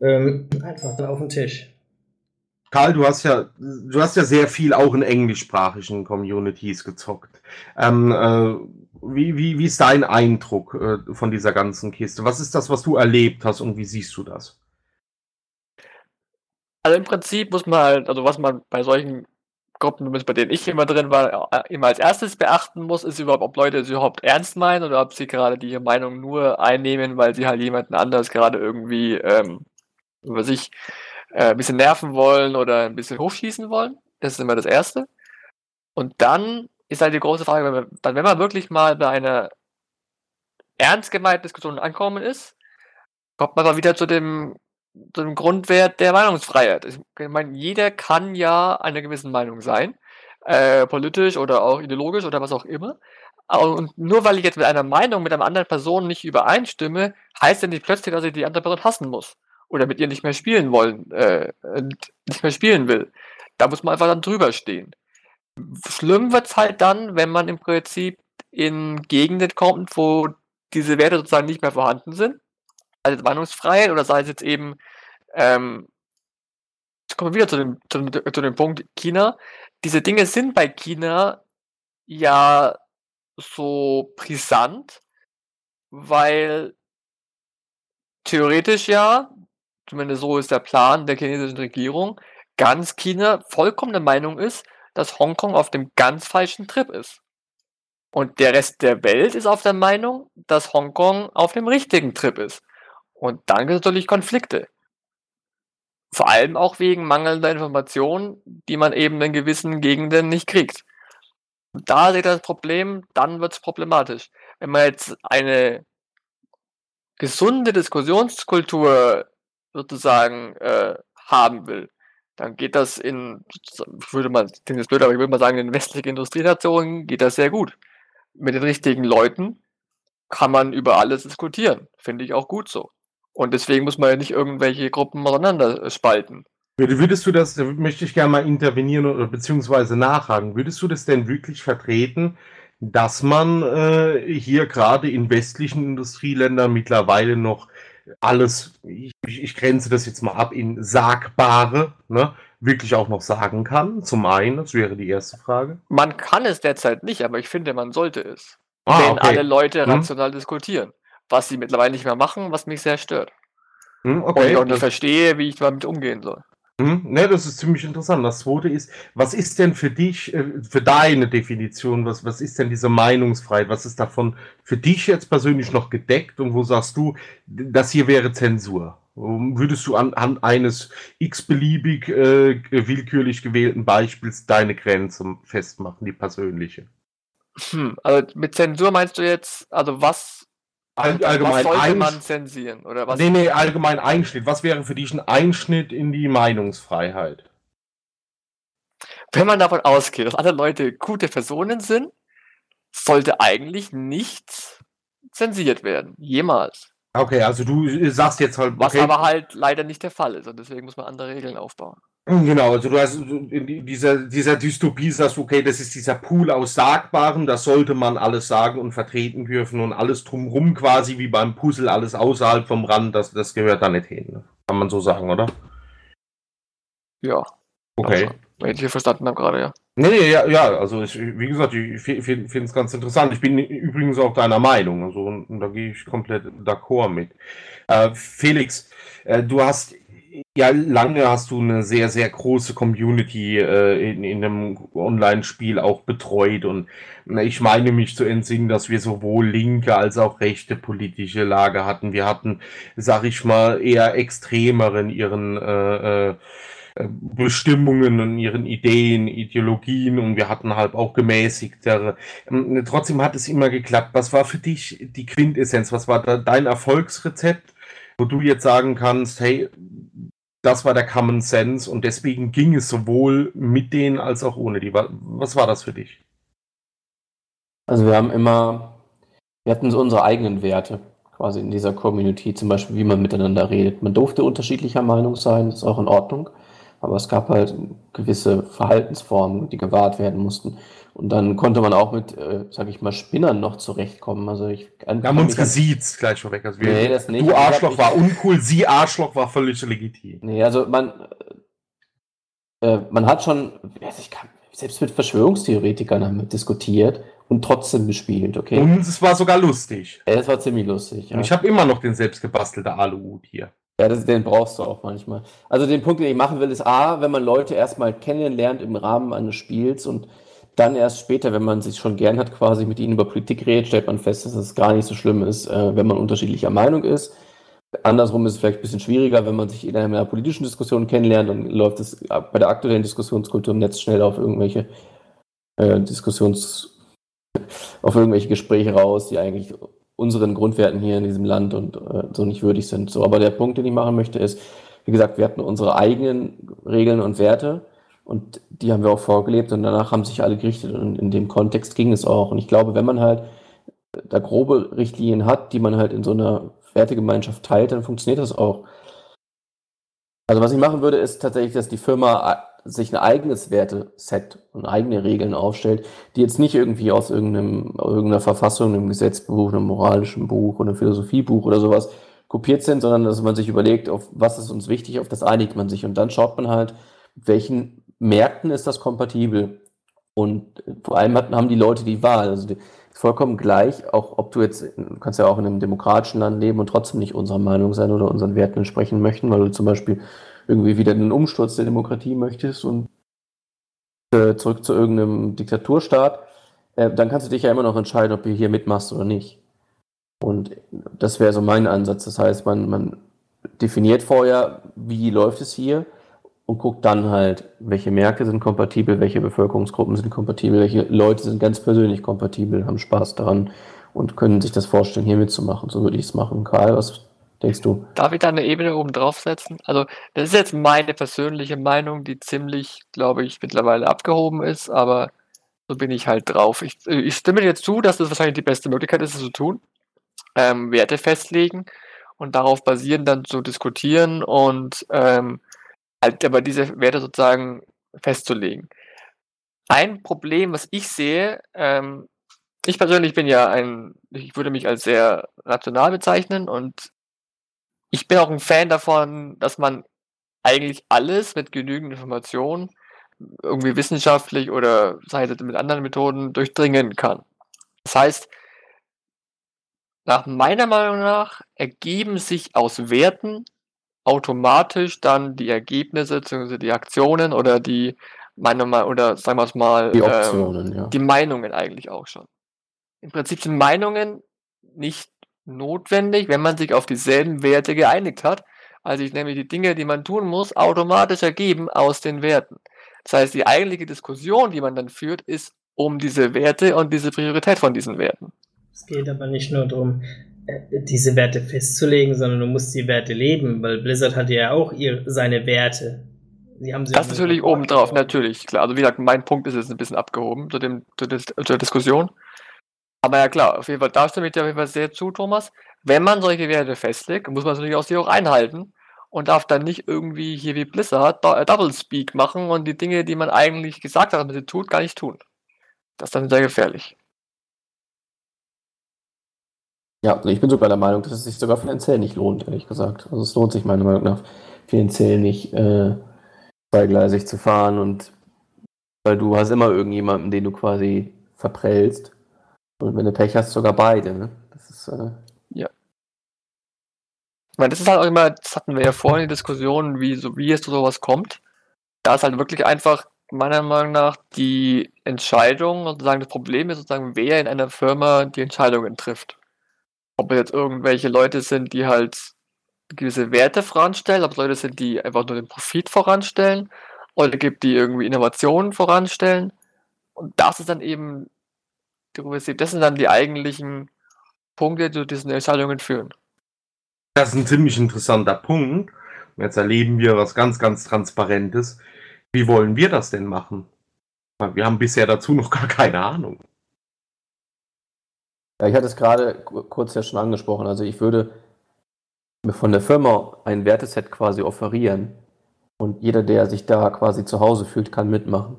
ähm, einfach dann auf den Tisch. Karl, du hast ja, du hast ja sehr viel auch in englischsprachigen Communities gezockt. Ähm, äh, wie, wie, wie ist dein Eindruck äh, von dieser ganzen Kiste? Was ist das, was du erlebt hast und wie siehst du das? Also im Prinzip muss man halt, also was man bei solchen Gruppen, bei denen ich immer drin war, äh, immer als erstes beachten muss, ist überhaupt, ob Leute es überhaupt ernst meinen oder ob sie gerade die Meinung nur einnehmen, weil sie halt jemanden anders gerade irgendwie ähm, über sich äh, ein bisschen nerven wollen oder ein bisschen hochschießen wollen. Das ist immer das Erste. Und dann ist halt die große Frage, wenn man, dann, wenn man wirklich mal bei einer ernst gemeinten Diskussion ankommen ist, kommt man mal wieder zu dem so einem Grundwert der Meinungsfreiheit. Ich meine, jeder kann ja einer gewissen Meinung sein, äh, politisch oder auch ideologisch oder was auch immer. Und nur weil ich jetzt mit einer Meinung mit einer anderen Person nicht übereinstimme, heißt ja nicht plötzlich, dass ich die andere Person hassen muss oder mit ihr nicht mehr spielen wollen, äh, und nicht mehr spielen will. Da muss man einfach dann drüber stehen. Schlimm wird's halt dann, wenn man im Prinzip in Gegenden kommt, wo diese Werte sozusagen nicht mehr vorhanden sind also Meinungsfreiheit oder sei es jetzt eben, ähm, jetzt kommen wir wieder zu dem, zu, zu dem Punkt China. Diese Dinge sind bei China ja so brisant, weil theoretisch ja, zumindest so ist der Plan der chinesischen Regierung, ganz China vollkommen der Meinung ist, dass Hongkong auf dem ganz falschen Trip ist. Und der Rest der Welt ist auf der Meinung, dass Hongkong auf dem richtigen Trip ist. Und dann gibt es natürlich Konflikte. Vor allem auch wegen mangelnder Informationen, die man eben in gewissen Gegenden nicht kriegt. Da seht ihr das Problem, dann wird es problematisch. Wenn man jetzt eine gesunde Diskussionskultur sozusagen äh, haben will, dann geht das in, ich würde mal, das jetzt blöd, aber ich würde mal sagen, in westlichen Industrienationen geht das sehr gut. Mit den richtigen Leuten kann man über alles diskutieren. Finde ich auch gut so. Und deswegen muss man ja nicht irgendwelche Gruppen auseinander spalten. Würde- Würdest du das, da möchte ich gerne mal intervenieren oder beziehungsweise nachhaken, würdest du das denn wirklich vertreten, dass man äh, hier gerade in westlichen Industrieländern mittlerweile noch alles, ich, ich grenze das jetzt mal ab, in sagbare, ne, wirklich auch noch sagen kann? Zum einen, das wäre die erste Frage. Man kann es derzeit nicht, aber ich finde, man sollte es. Ah, wenn okay. alle Leute Hm. rational diskutieren. Was sie mittlerweile nicht mehr machen, was mich sehr stört. Hm, Und okay. ich auch nicht verstehe, wie ich damit umgehen soll. Hm, ne, das ist ziemlich interessant. Das zweite ist, was ist denn für dich, äh, für deine Definition, was, was ist denn diese Meinungsfreiheit? Was ist davon für dich jetzt persönlich noch gedeckt und wo sagst du, das hier wäre Zensur? Würdest du anhand eines x-beliebig äh, willkürlich gewählten Beispiels deine Grenze festmachen, die persönliche? Hm, also mit Zensur meinst du jetzt, also was All, allgemein was sollte man zensieren? Oder was? nee, nee, allgemein Einschnitt. Was wäre für dich ein Einschnitt in die Meinungsfreiheit? Wenn man davon ausgeht, dass alle Leute gute Personen sind, sollte eigentlich nichts zensiert werden. Jemals. Okay, also du sagst jetzt halt, Was okay, aber halt leider nicht der Fall ist. Und deswegen muss man andere Regeln aufbauen. Genau, also du hast in die- dieser, dieser Dystopie sagst, okay, das ist dieser Pool aus Sagbaren, das sollte man alles sagen und vertreten dürfen und alles drumrum quasi wie beim Puzzle, alles außerhalb vom Rand, das, das gehört da nicht hin. ne? Kann man so sagen, oder? Ja. Okay. Also, wenn ich hier verstanden habe gerade, ja. Nee, nee, ja, ja, also ich, wie gesagt, ich finde es ganz interessant. Ich bin übrigens auch deiner Meinung, also und, und da gehe ich komplett d'accord mit. Äh, Felix, äh, du hast ja lange hast du eine sehr, sehr große Community äh, in, in einem Online-Spiel auch betreut und ich meine mich zu entsinnen, dass wir sowohl linke als auch rechte politische Lager hatten. Wir hatten, sag ich mal, eher extremere in ihren äh, äh, Bestimmungen und ihren Ideen, Ideologien und wir hatten halt auch gemäßigtere. Ähm, Trotzdem hat es immer geklappt. Was war für dich die Quintessenz? Was war dein Erfolgsrezept, wo du jetzt sagen kannst, hey, das war der Common Sense und deswegen ging es sowohl mit denen als auch ohne die. Wa- Was war das für dich? Also wir haben immer, wir hatten so unsere eigenen Werte quasi in dieser Community, zum Beispiel wie man miteinander redet. Man durfte unterschiedlicher Meinung sein, ist auch in Ordnung, aber es gab halt gewisse Verhaltensformen, die gewahrt werden mussten. Und dann konnte man auch mit, äh, sag ich mal, Spinnern noch zurechtkommen. Also ich Wir haben uns gesiezt gleich vorweg. Also wir, Nee, das nicht. du Arschloch war uncool, sie Arschloch war völlig legitim. Nee, also man, äh, man hat schon, ich kann, selbst mit Verschwörungstheoretikern haben wir diskutiert und trotzdem gespielt, okay? Und es war sogar lustig. Ja, das war ziemlich lustig. Ja. Und ich habe immer noch den selbstgebastelten Aluhut hier. Ja, das, den brauchst du auch manchmal. Also den Punkt, den ich machen will, ist A, wenn man Leute erstmal kennenlernt im Rahmen eines Spiels und dann erst später, wenn man sich schon gern hat, quasi mit ihnen über Politik redet, stellt man fest, dass es gar nicht so schlimm ist, äh, wenn man unterschiedlicher Meinung ist. Andersrum ist es vielleicht ein bisschen schwieriger, wenn man sich in einer politischen Diskussion kennenlernt, dann läuft es bei der aktuellen Diskussionskultur im Netz schnell auf irgendwelche äh, Diskussions, auf irgendwelche Gespräche raus, die eigentlich unseren Grundwerten hier in diesem Land und äh, so nicht würdig sind. So, aber der Punkt, den ich machen möchte, ist, wie gesagt, wir hatten unsere eigenen Regeln und Werte und die haben wir auch vorgelebt und danach haben sich alle gerichtet und in dem Kontext ging es auch. Und ich glaube, wenn man halt da grobe Richtlinien hat, die man halt in so einer Wertegemeinschaft teilt, dann funktioniert das auch. Also was ich machen würde, ist tatsächlich, dass die Firma äh, sich ein eigenes Werteset und eigene Regeln aufstellt, die jetzt nicht irgendwie aus irgendeinem, irgendeiner Verfassung, einem Gesetzbuch, einem moralischen Buch oder einem Philosophiebuch oder sowas kopiert sind, sondern dass man sich überlegt, auf was ist uns wichtig, auf das einigt man sich und dann schaut man halt, welchen Märkten ist das kompatibel und vor allem haben die Leute die Wahl, also die, vollkommen gleich, auch ob du jetzt, du kannst ja auch in einem demokratischen Land leben und trotzdem nicht unserer Meinung sein oder unseren Werten entsprechen möchten, weil du zum Beispiel irgendwie wieder einen Umsturz der Demokratie möchtest und äh, zurück zu irgendeinem Diktaturstaat, äh, dann kannst du dich ja immer noch entscheiden, ob du hier mitmachst oder nicht. Und das wäre so mein Ansatz. Das heißt, man, man definiert vorher, wie läuft es hier und guckt dann halt, welche Märkte sind kompatibel, welche Bevölkerungsgruppen sind kompatibel, welche Leute sind ganz persönlich kompatibel, haben Spaß daran und können sich das vorstellen, hier mitzumachen. So würde ich es machen. Karl, was denkst du? Darf ich da eine Ebene oben draufsetzen? Also, das ist jetzt meine persönliche Meinung, die ziemlich, glaube ich, mittlerweile abgehoben ist, aber so bin ich halt drauf. Ich, ich stimme dir zu, dass das wahrscheinlich die beste Möglichkeit ist, es zu tun. Ähm, Werte festlegen und darauf basieren dann zu diskutieren und ähm, halt aber diese Werte sozusagen festzulegen. Ein Problem, was ich sehe, ähm, ich persönlich bin ja ein, ich würde mich als sehr rational bezeichnen und ich bin auch ein Fan davon, dass man eigentlich alles mit genügend Informationen irgendwie wissenschaftlich oder sei es mit anderen Methoden durchdringen kann. Das heißt, nach meiner Meinung nach ergeben sich aus Werten automatisch dann die Ergebnisse, beziehungsweise die Aktionen oder die Meinung mal, oder sagen wir es mal, Die ähm, Optionen, ja. die Meinungen eigentlich auch schon. Im Prinzip sind Meinungen nicht notwendig, wenn man sich auf dieselben Werte geeinigt hat, als sich nämlich die Dinge, die man tun muss, automatisch ergeben aus den Werten. Das heißt, die eigentliche Diskussion, die man dann führt, ist um diese Werte und diese Priorität von diesen Werten. Es geht aber nicht nur darum, diese Werte festzulegen, sondern du musst die Werte leben, weil Blizzard hat ja auch ihr, seine Werte. Sie haben sie Das natürlich verborgen. oben drauf, natürlich, klar. Also wie gesagt, mein Punkt ist jetzt ein bisschen abgehoben zu, dem, zu, des, zu der Diskussion. Aber ja klar, auf jeden Fall, da stimme ich dir auf jeden Fall sehr zu, Thomas. Wenn man solche Werte festlegt, muss man natürlich auch sie auch einhalten und darf dann nicht irgendwie hier wie Blizzard äh, Double Speak machen und die Dinge, die man eigentlich gesagt hat, dass man sie tut, gar nicht tun. Das ist dann sehr gefährlich. Ja, also ich bin sogar der Meinung, dass es sich sogar finanziell nicht lohnt, ehrlich gesagt. Also es lohnt sich meiner Meinung nach finanziell nicht, äh, zweigleisig zu fahren und weil du hast immer irgendjemanden, den du quasi verprellst. Und wenn du Pech hast, sogar beide. Ne? Das ist, äh, Ich meine, das ist halt auch immer, das hatten wir ja vorhin die Diskussion, wie, so, wie es zu sowas kommt. Da ist halt wirklich einfach, meiner Meinung nach, die Entscheidung, sozusagen das Problem ist sozusagen, wer in einer Firma die Entscheidungen trifft. Ob es jetzt irgendwelche Leute sind, die halt gewisse Werte voranstellen, ob es Leute sind, die einfach nur den Profit voranstellen, oder gibt, die irgendwie Innovationen voranstellen. Und das ist dann eben, das sind dann die eigentlichen Punkte, die zu diesen Entscheidungen führen. Das ist ein ziemlich interessanter Punkt. Jetzt erleben wir was ganz, ganz Transparentes. Wie wollen wir das denn machen? Wir haben bisher dazu noch gar keine Ahnung. Ja, ich hatte es gerade ku- kurz ja schon angesprochen. Also ich würde mir von der Firma ein Werteset quasi offerieren. Und jeder, der sich da quasi zu Hause fühlt, kann mitmachen.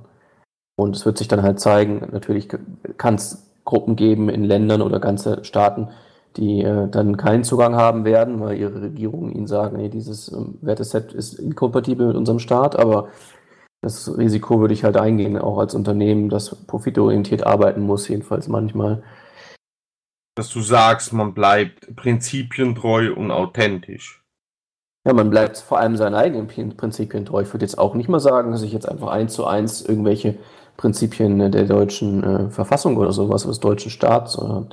Und es wird sich dann halt zeigen, natürlich kann es Gruppen geben in Ländern oder ganze Staaten, die äh, dann keinen Zugang haben werden, weil ihre Regierungen ihnen sagen, nee, dieses ähm, Werteset ist inkompatibel mit unserem Staat, aber das Risiko würde ich halt eingehen, auch als Unternehmen, das profitorientiert arbeiten muss, jedenfalls manchmal. Dass du sagst, man bleibt prinzipientreu und authentisch. Ja, man bleibt vor allem seinen eigenen Prin- Prinzipien treu. Ich würde jetzt auch nicht mal sagen, dass ich jetzt einfach eins zu eins irgendwelche Prinzipien äh, der deutschen äh, Verfassung oder sowas, des deutschen Staats oder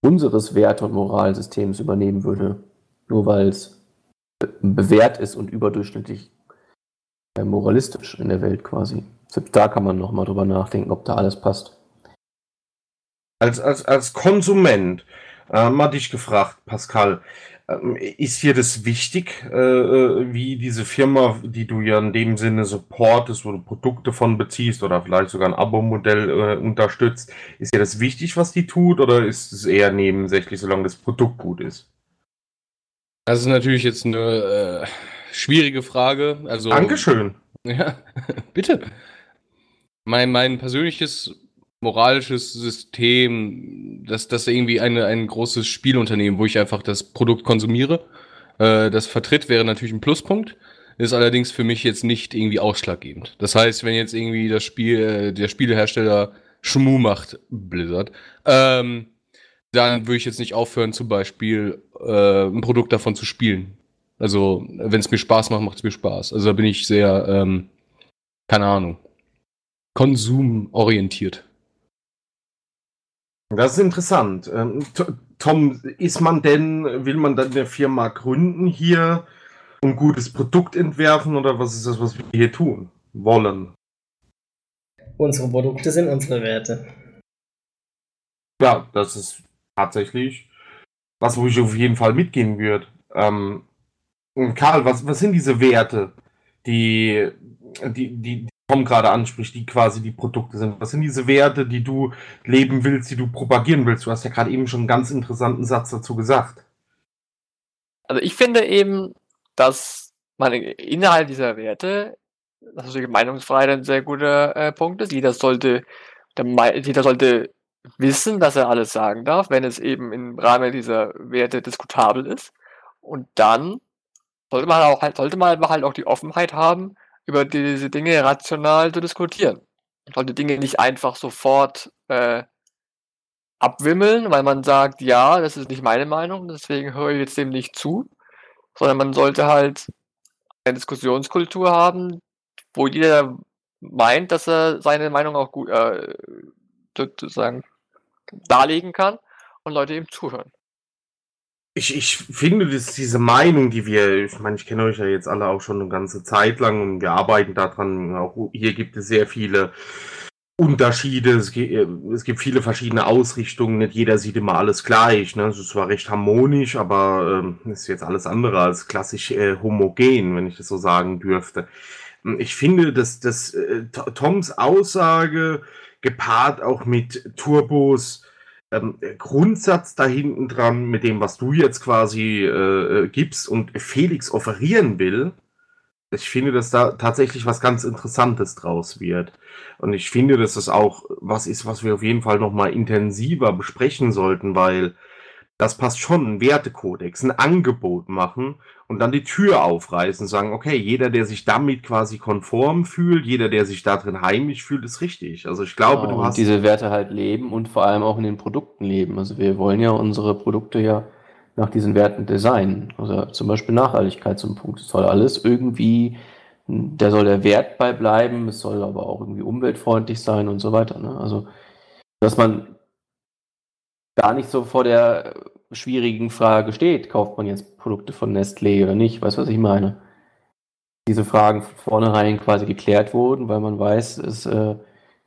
unseres Werte- und Moralsystems übernehmen würde. Nur weil es be bewährt ist und überdurchschnittlich äh, moralistisch in der Welt quasi. Selbst da kann man nochmal drüber nachdenken, ob da alles passt. Als, als, als Konsument, äh, mal dich gefragt, Pascal, ähm, ist dir das wichtig, äh, äh, wie diese Firma, die du ja in dem Sinne supportest, wo du Produkte von beziehst oder vielleicht sogar ein Abo-Modell äh, unterstützt, ist dir das wichtig, was die tut, oder ist es eher nebensächlich, solange das Produkt gut ist? Das ist natürlich jetzt eine äh, schwierige Frage. Also, Dankeschön. Ja, bitte. Mein, mein persönliches moralisches System, das, das irgendwie eine, ein großes Spielunternehmen, wo ich einfach das Produkt konsumiere, äh, das vertritt, wäre natürlich ein Pluspunkt. Ist allerdings für mich jetzt nicht irgendwie ausschlaggebend. Das heißt, wenn jetzt irgendwie das Spiel, äh, der Spielehersteller Schmu macht, Blizzard, ähm, dann würde ich jetzt nicht aufhören, zum Beispiel äh, ein Produkt davon zu spielen. Also, wenn es mir Spaß macht, macht es mir Spaß. Also da bin ich sehr, ähm, keine Ahnung, konsumorientiert. Das ist interessant. Ähm, Tom, ist man denn, will man dann eine Firma gründen hier und ein gutes Produkt entwerfen oder was ist das, was wir hier tun wollen? Unsere Produkte sind unsere Werte. Ja, das ist tatsächlich was, wo ich auf jeden Fall mitgehen würde. Ähm, Karl, was, was sind diese Werte, die, die, die Tom gerade anspricht, die quasi die Produkte sind? Was sind diese Werte, die du leben willst, die du propagieren willst? Du hast ja gerade eben schon einen ganz interessanten Satz dazu gesagt. Also ich finde eben, dass man innerhalb dieser Werte, das ist natürlich Meinungsfreiheit ein sehr guter äh, Punkt ist. Jeder sollte, jeder sollte wissen, dass er alles sagen darf, wenn es eben im Rahmen dieser Werte diskutabel ist. Und dann sollte man auch halt, sollte man halt auch die Offenheit haben, über diese Dinge rational zu diskutieren. Man sollte Dinge nicht einfach sofort äh, abwimmeln, weil man sagt, ja, das ist nicht meine Meinung, deswegen höre ich jetzt dem nicht zu, sondern man sollte halt eine Diskussionskultur haben, wo jeder meint, dass er seine Meinung auch gut äh, sozusagen darlegen kann und Leute ihm zuhören. Ich, ich finde, dass diese Meinung, die wir, ich meine, ich kenne euch ja jetzt alle auch schon eine ganze Zeit lang und wir arbeiten daran. Auch hier gibt es sehr viele Unterschiede. Es gibt, es gibt viele verschiedene Ausrichtungen. Nicht jeder sieht immer alles gleich. Ne? Es ist zwar recht harmonisch, aber ähm, ist jetzt alles andere als klassisch äh, homogen, wenn ich das so sagen dürfte. Ich finde, dass, dass äh, Toms Aussage gepaart auch mit Turbos ähm, Grundsatz da hinten dran, mit dem, was du jetzt quasi äh, äh, gibst und Felix offerieren will, ich finde, dass da tatsächlich was ganz Interessantes draus wird. Und ich finde, dass das auch was ist, was wir auf jeden Fall nochmal intensiver besprechen sollten, weil das passt schon, ein Wertekodex, ein Angebot machen und dann die Tür aufreißen, sagen, okay, jeder, der sich damit quasi konform fühlt, jeder, der sich da drin heimisch fühlt, ist richtig. Also ich glaube, genau, du hast. diese Werte halt leben und vor allem auch in den Produkten leben. Also wir wollen ja unsere Produkte ja nach diesen Werten designen. Also zum Beispiel Nachhaltigkeit zum Punkt. Es soll alles irgendwie, da soll der Wert bei bleiben, es soll aber auch irgendwie umweltfreundlich sein und so weiter. Ne? Also, dass man gar nicht so vor der schwierigen Frage steht, kauft man jetzt Produkte von Nestlé oder nicht, weißt du, was ich meine? Diese Fragen von vornherein quasi geklärt wurden, weil man weiß, dass äh,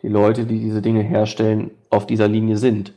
die Leute, die diese Dinge herstellen, auf dieser Linie sind.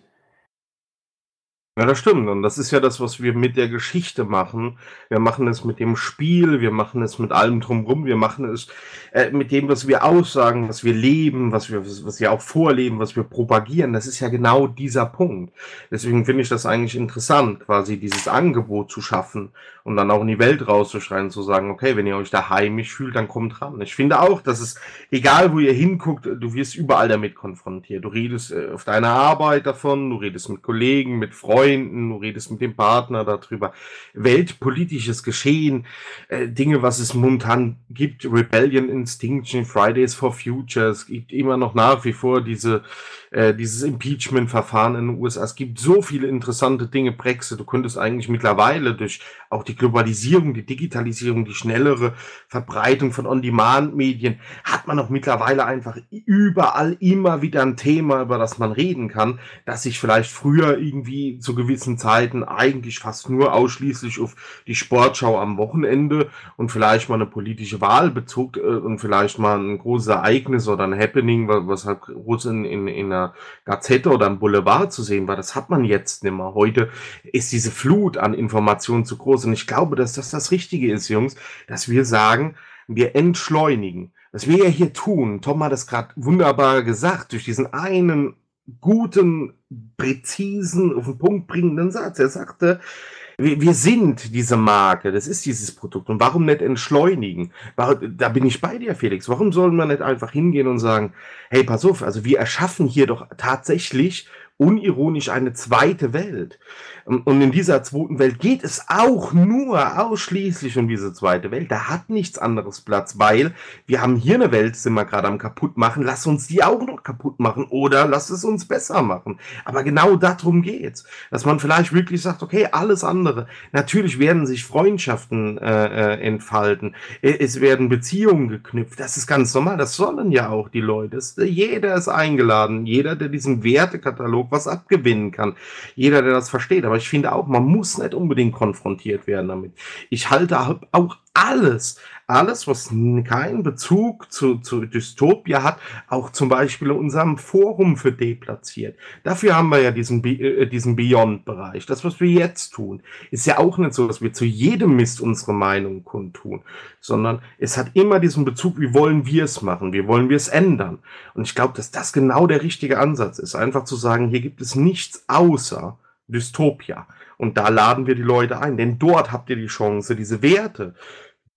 Ja, das stimmt. Und das ist ja das, was wir mit der Geschichte machen. Wir machen es mit dem Spiel, wir machen es mit allem drumherum, wir machen es äh, mit dem, was wir aussagen, was wir leben, was wir, was wir auch vorleben, was wir propagieren. Das ist ja genau dieser Punkt. Deswegen finde ich das eigentlich interessant, quasi dieses Angebot zu schaffen und dann auch in die Welt rauszuschreien, zu sagen, okay, wenn ihr euch da heimisch fühlt, dann kommt ran. Ich finde auch, dass es, egal wo ihr hinguckt, du wirst überall damit konfrontiert. Du redest äh, auf deiner Arbeit davon, du redest mit Kollegen, mit Freunden, du redest mit dem Partner darüber. Weltpolitisches Geschehen, äh, Dinge, was es momentan gibt, Rebellion Instinction, Fridays for Future, es gibt immer noch nach wie vor diese äh, dieses Impeachment-Verfahren in den USA. Es gibt so viele interessante Dinge, Brexit. Du könntest eigentlich mittlerweile durch auch die Globalisierung, die Digitalisierung, die schnellere Verbreitung von On-Demand-Medien, hat man auch mittlerweile einfach überall immer wieder ein Thema, über das man reden kann, das sich vielleicht früher irgendwie zu gewissen Zeiten eigentlich fast nur ausschließlich auf die Sportschau am Wochenende und vielleicht mal eine politische Wahl bezog äh, und vielleicht mal ein großes Ereignis oder ein Happening, was halt groß in, in, in einer Gazette oder am Boulevard zu sehen war, das hat man jetzt nicht mehr. Heute ist diese Flut an Informationen zu groß und ich glaube, dass das das Richtige ist, Jungs, dass wir sagen, wir entschleunigen. Was wir ja hier tun, Tom hat es gerade wunderbar gesagt, durch diesen einen guten, präzisen, auf den Punkt bringenden Satz. Er sagte, wir, wir sind diese Marke, das ist dieses Produkt. Und warum nicht entschleunigen? Da bin ich bei dir, Felix. Warum sollen wir nicht einfach hingehen und sagen, hey, pass auf, also wir erschaffen hier doch tatsächlich unironisch eine zweite Welt. Und in dieser zweiten Welt geht es auch nur ausschließlich um diese zweite Welt. Da hat nichts anderes Platz, weil wir haben hier eine Welt, sind wir gerade am kaputt machen. Lass uns die auch noch kaputt machen oder lass es uns besser machen. Aber genau darum geht's, dass man vielleicht wirklich sagt, okay, alles andere. Natürlich werden sich Freundschaften äh, äh, entfalten. Es werden Beziehungen geknüpft. Das ist ganz normal. Das sollen ja auch die Leute. Das, jeder ist eingeladen. Jeder, der diesen Wertekatalog was abgewinnen kann. Jeder, der das versteht. Aber ich finde auch, man muss nicht unbedingt konfrontiert werden damit. Ich halte auch alles, alles, was keinen Bezug zu, zu Dystopia hat, auch zum Beispiel in unserem Forum für deplatziert. Dafür haben wir ja diesen, äh, diesen Beyond-Bereich. Das, was wir jetzt tun, ist ja auch nicht so, dass wir zu jedem Mist unsere Meinung kundtun, sondern es hat immer diesen Bezug, wie wollen wir es machen, wie wollen wir es ändern. Und ich glaube, dass das genau der richtige Ansatz ist, einfach zu sagen, hier gibt es nichts außer Dystopia. Und da laden wir die Leute ein, denn dort habt ihr die Chance, diese Werte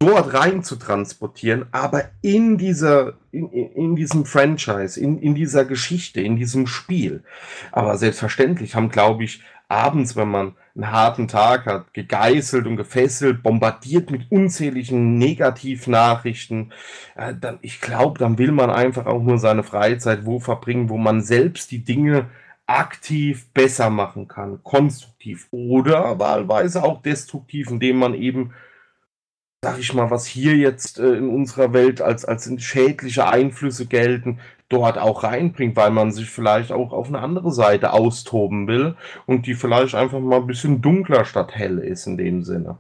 dort rein zu transportieren, aber in dieser, in, in diesem Franchise, in, in dieser Geschichte, in diesem Spiel. Aber selbstverständlich haben, glaube ich, abends, wenn man einen harten Tag hat, gegeißelt und gefesselt, bombardiert mit unzähligen Negativnachrichten, äh, dann, ich glaube, dann will man einfach auch nur seine Freizeit wo verbringen, wo man selbst die Dinge aktiv besser machen kann, konstruktiv oder wahlweise auch destruktiv, indem man eben sag ich mal, was hier jetzt äh, in unserer Welt als, als schädliche Einflüsse gelten, dort auch reinbringt, weil man sich vielleicht auch auf eine andere Seite austoben will und die vielleicht einfach mal ein bisschen dunkler statt hell ist in dem Sinne.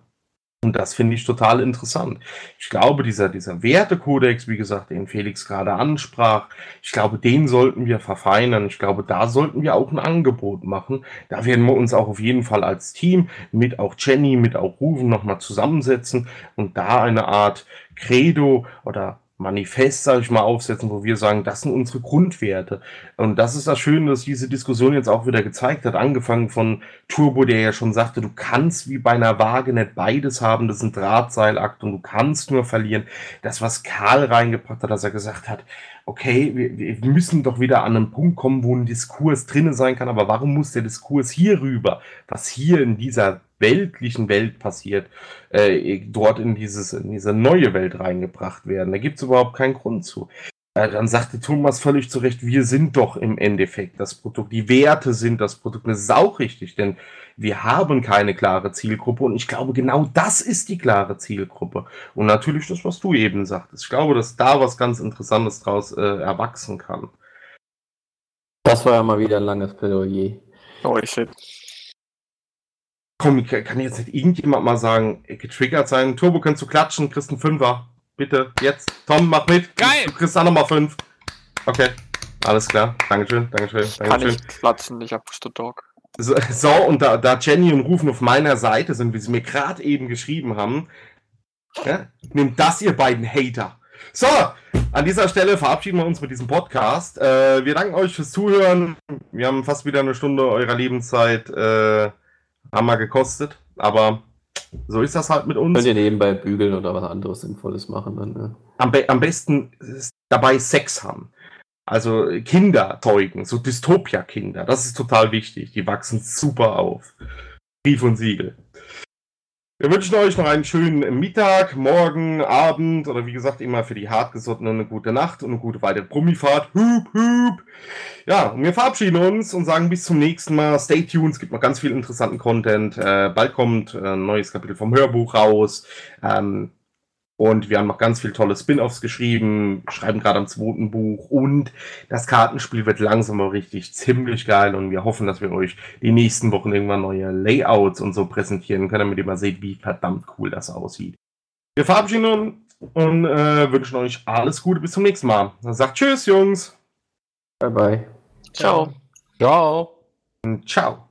Und das finde ich total interessant. Ich glaube, dieser, dieser Wertekodex, wie gesagt, den Felix gerade ansprach, ich glaube, den sollten wir verfeinern. Ich glaube, da sollten wir auch ein Angebot machen. Da werden wir uns auch auf jeden Fall als Team mit auch Jenny, mit auch Rufen nochmal zusammensetzen und da eine Art Credo oder Manifest, sage ich mal, aufsetzen, wo wir sagen, das sind unsere Grundwerte. Und das ist das Schöne, dass diese Diskussion jetzt auch wieder gezeigt hat, angefangen von Turbo, der ja schon sagte, du kannst wie bei einer Waage nicht beides haben, das ist ein Drahtseilakt und du kannst nur verlieren. Das, was Karl reingebracht hat, dass er gesagt hat, okay, wir, wir müssen doch wieder an einen Punkt kommen, wo ein Diskurs drinnen sein kann, aber warum muss der Diskurs hier rüber, was hier in dieser weltlichen Welt passiert, äh, dort in, dieses, in diese neue Welt reingebracht werden. Da gibt es überhaupt keinen Grund zu. Äh, dann sagte Thomas völlig zu Recht, wir sind doch im Endeffekt das Produkt. Die Werte sind das Produkt. Das ist auch richtig, denn wir haben keine klare Zielgruppe und ich glaube, genau das ist die klare Zielgruppe. Und natürlich das, was du eben sagtest. Ich glaube, dass da was ganz Interessantes draus äh, erwachsen kann. Das war ja mal wieder ein langes Plädoyer. Oh, shit. Komm, kann jetzt nicht irgendjemand mal sagen, getriggert sein? Turbo, kannst du klatschen? Kriegst einen Fünfer. Bitte, jetzt. Tom, mach mit. Geil. Du kriegst auch nochmal fünf. Okay, alles klar. Dankeschön, Dankeschön, Kann Dankeschön. ich klatschen, ich hab Dog. So, so, und da, da Jenny und Rufen auf meiner Seite sind, wie sie mir gerade eben geschrieben haben, ja, nehmt das, ihr beiden Hater. So, an dieser Stelle verabschieden wir uns mit diesem Podcast. Äh, wir danken euch fürs Zuhören. Wir haben fast wieder eine Stunde eurer Lebenszeit äh, haben wir gekostet, aber so ist das halt mit uns. Könnt ihr nebenbei bügeln oder was anderes Sinnvolles machen dann, ne? am, be am besten dabei Sex haben. Also Kinder zeugen, so Dystopia-Kinder, das ist total wichtig. Die wachsen super auf. Brief und Siegel. Wir wünschen euch noch einen schönen Mittag, Morgen, Abend oder wie gesagt immer für die Hartgesottenen eine gute Nacht und eine gute weitere Brummifahrt. Hup, hup. Ja, und wir verabschieden uns und sagen bis zum nächsten Mal. Stay tuned, es gibt noch ganz viel interessanten Content. Äh, bald kommt äh, ein neues Kapitel vom Hörbuch raus. Ähm, und wir haben noch ganz viel tolle Spin-offs geschrieben, schreiben gerade am zweiten Buch und das Kartenspiel wird langsam aber richtig ziemlich geil und wir hoffen, dass wir euch die nächsten Wochen irgendwann neue Layouts und so präsentieren können, damit ihr mal seht, wie verdammt cool das aussieht. Wir verabschieden uns und äh, wünschen euch alles Gute bis zum nächsten Mal. Dann sagt Tschüss, Jungs. Bye bye. Ciao. Ciao. Ciao.